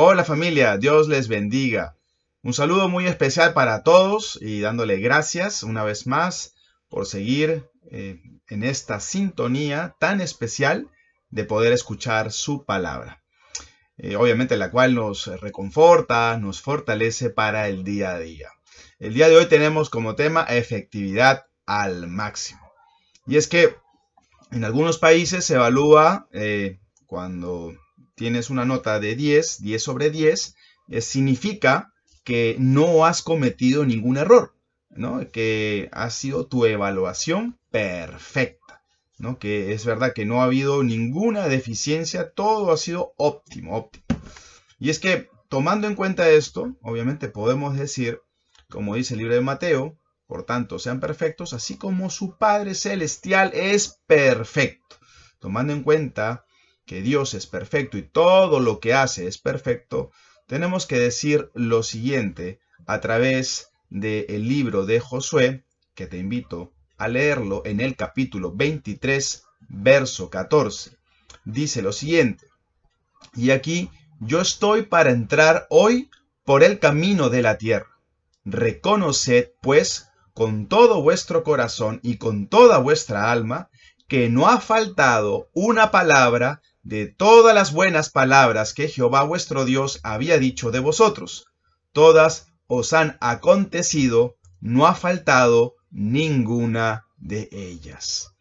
Hola familia, Dios les bendiga. Un saludo muy especial para todos y dándole gracias una vez más por seguir eh, en esta sintonía tan especial de poder escuchar su palabra. Eh, obviamente la cual nos reconforta, nos fortalece para el día a día. El día de hoy tenemos como tema efectividad al máximo. Y es que en algunos países se evalúa eh, cuando tienes una nota de 10, 10 sobre 10, eh, significa que no has cometido ningún error, ¿no? que ha sido tu evaluación perfecta. Que es verdad que no ha habido ninguna deficiencia, todo ha sido óptimo, óptimo. Y es que tomando en cuenta esto, obviamente podemos decir, como dice el libro de Mateo, por tanto, sean perfectos, así como su Padre Celestial es perfecto. Tomando en cuenta que Dios es perfecto y todo lo que hace es perfecto, tenemos que decir lo siguiente a través del libro de Josué, que te invito a leerlo en el capítulo 23, verso 14. Dice lo siguiente, y aquí yo estoy para entrar hoy por el camino de la tierra. Reconoced, pues, con todo vuestro corazón y con toda vuestra alma, que no ha faltado una palabra de todas las buenas palabras que Jehová vuestro Dios había dicho de vosotros. Todas os han acontecido, no ha faltado ninguna de ellas.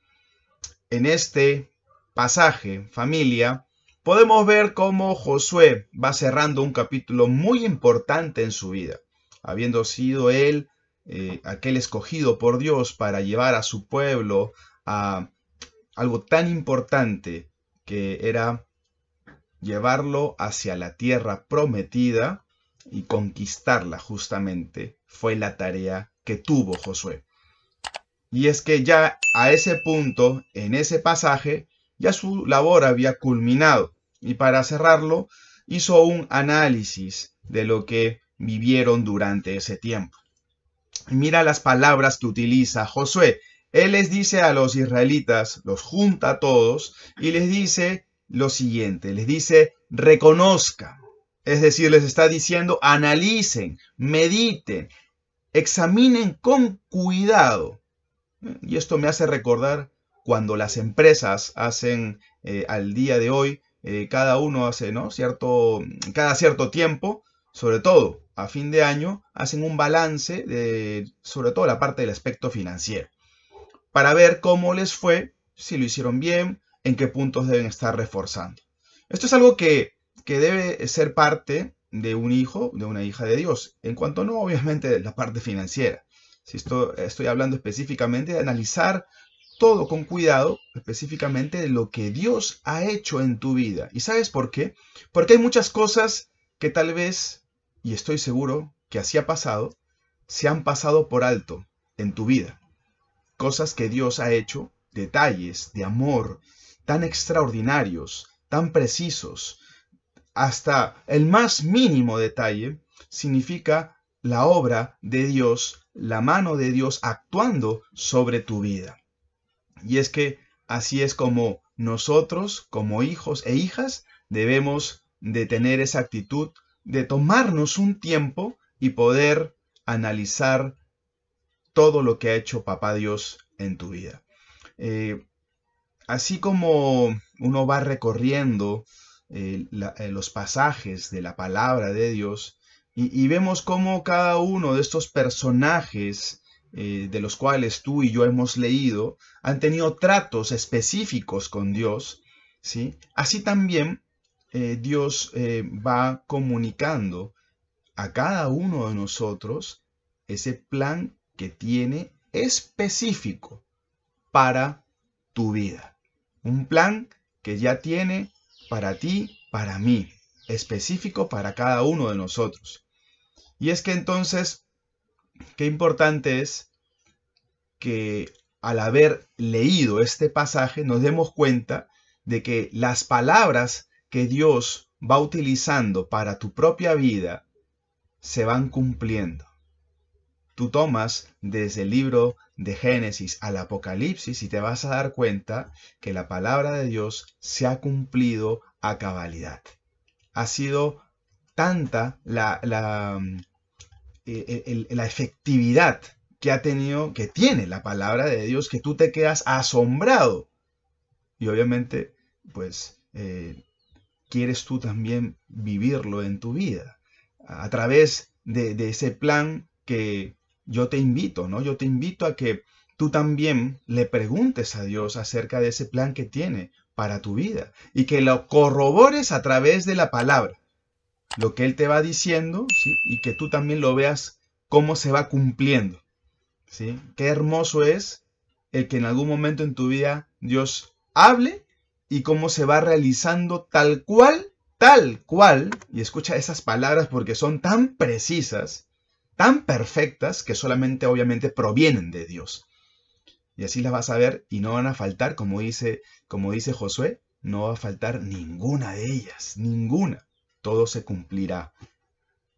En este pasaje, familia, podemos ver cómo Josué va cerrando un capítulo muy importante en su vida, habiendo sido él eh, aquel escogido por Dios para llevar a su pueblo a algo tan importante que era llevarlo hacia la tierra prometida y conquistarla justamente fue la tarea que tuvo Josué. Y es que ya a ese punto, en ese pasaje, ya su labor había culminado. Y para cerrarlo, hizo un análisis de lo que vivieron durante ese tiempo. mira las palabras que utiliza Josué. Él les dice a los israelitas, los junta a todos y les dice lo siguiente, les dice, reconozcan. Es decir, les está diciendo, analicen, mediten, examinen con cuidado y esto me hace recordar cuando las empresas hacen eh, al día de hoy, eh, cada uno hace, ¿no? Cierto, cada cierto tiempo, sobre todo a fin de año, hacen un balance de, sobre todo la parte del aspecto financiero, para ver cómo les fue, si lo hicieron bien, en qué puntos deben estar reforzando. Esto es algo que, que debe ser parte de un hijo, de una hija de Dios, en cuanto no, obviamente, la parte financiera. Si esto, estoy hablando específicamente de analizar todo con cuidado, específicamente de lo que Dios ha hecho en tu vida. ¿Y sabes por qué? Porque hay muchas cosas que tal vez, y estoy seguro que así ha pasado, se han pasado por alto en tu vida. Cosas que Dios ha hecho, detalles de amor tan extraordinarios, tan precisos, hasta el más mínimo detalle, significa la obra de Dios la mano de Dios actuando sobre tu vida. Y es que así es como nosotros, como hijos e hijas, debemos de tener esa actitud de tomarnos un tiempo y poder analizar todo lo que ha hecho Papá Dios en tu vida. Eh, así como uno va recorriendo eh, eh, los pasajes de la palabra de Dios, y, vemos cómo cada uno de estos personajes de los cuales tú y yo hemos leído han tenido tratos específicos con Dios, ¿sí? Así también Dios va comunicando a cada uno de nosotros ese plan que tiene específico para tu vida. Un plan que ya tiene para ti para mí, específico para cada uno de nosotros. Y es que entonces, qué importante es que al haber leído este pasaje nos demos cuenta de que las palabras que Dios va utilizando para tu propia vida se van cumpliendo. Tú tomas desde el libro de Génesis al Apocalipsis y te vas a dar cuenta que la palabra de Dios se ha cumplido a cabalidad. Ha sido tanta la, la, mm, e, e, la efectividad que ha tenido, que tiene la palabra de Dios, que tú te quedas asombrado. Y obviamente, pues, eh, quieres tú también vivirlo en tu vida, a través de ese plan que yo te invito, ¿no? Yo te invito a que tú también le preguntes a Dios acerca de ese plan que tiene para tu vida y que lo corrobores a través de la palabra, lo que Él te va diciendo, ¿sí? Y que tú también lo veas cómo se va cumpliendo, ¿sí? Qué hermoso es el que en algún momento en tu vida Dios hable y cómo se va realizando tal cual, tal cual, y escucha esas palabras porque son tan precisas, tan perfectas que solamente obviamente provienen de Dios. Y así las vas a ver y no van a faltar, como dice, como dice Josué, no va a faltar ninguna de ellas, ninguna. Todo se cumplirá.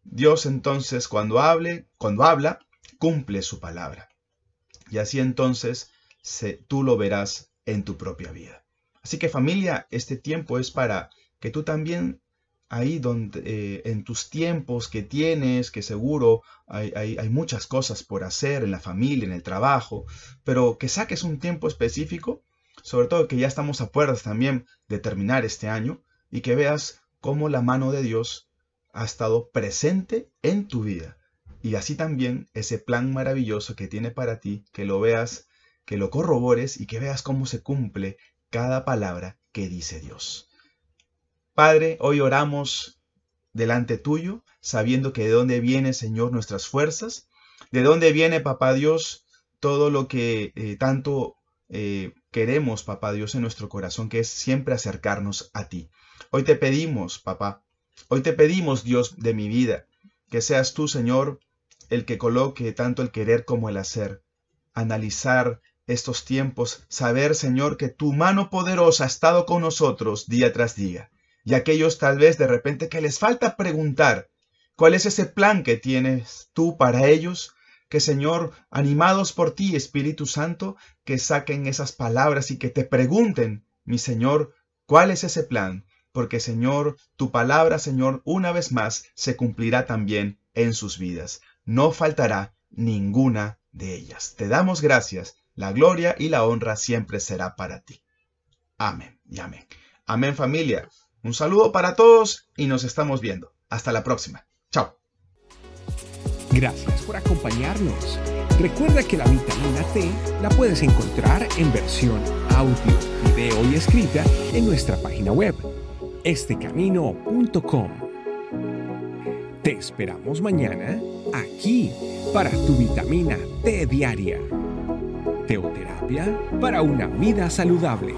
Dios entonces cuando hable, cuando habla, cumple su palabra. Y así entonces tú lo verás en tu propia vida. Así que familia, este tiempo es para que tú también ahí donde eh, en tus tiempos que tienes, que seguro hay, hay, muchas cosas por hacer en la familia, en el trabajo, pero que saques un tiempo específico, sobre todo que ya estamos a puertas también de terminar este año, y que veas cómo la mano de Dios ha estado presente en tu vida. Y así también ese plan maravilloso que tiene para ti, que lo veas, que lo corrobores y que veas cómo se cumple cada palabra que dice Dios. Padre, hoy oramos delante tuyo, sabiendo que de dónde viene, Señor, nuestras fuerzas, de dónde viene, Papá Dios, todo lo que eh, tanto eh, queremos, Papá Dios, en nuestro corazón, que es siempre acercarnos a ti. Hoy te pedimos, Papá, hoy te pedimos, Dios de mi vida, que seas tú, Señor, el que coloque tanto el querer como el hacer, analizar estos tiempos, saber, Señor, que tu mano poderosa ha estado con nosotros día tras día y aquellos tal vez de repente que les falta preguntar cuál es ese plan que tienes tú para ellos, que Señor, animados por ti, Espíritu Santo, que saquen esas palabras y que te pregunten, mi Señor, cuál es ese plan, porque Señor, tu palabra, Señor, una vez más se cumplirá también en sus vidas. No faltará ninguna de ellas. Te damos gracias, la gloria y la honra siempre será para ti. Amén y amén. Amén familia. Un saludo para todos y nos estamos viendo. Hasta la próxima. Chao. Gracias por acompañarnos. Recuerda que la vitamina T la puedes encontrar en versión audio, video y escrita en nuestra página web, estecamino.com. Te esperamos mañana aquí para tu vitamina T diaria. Teoterapia para una vida saludable.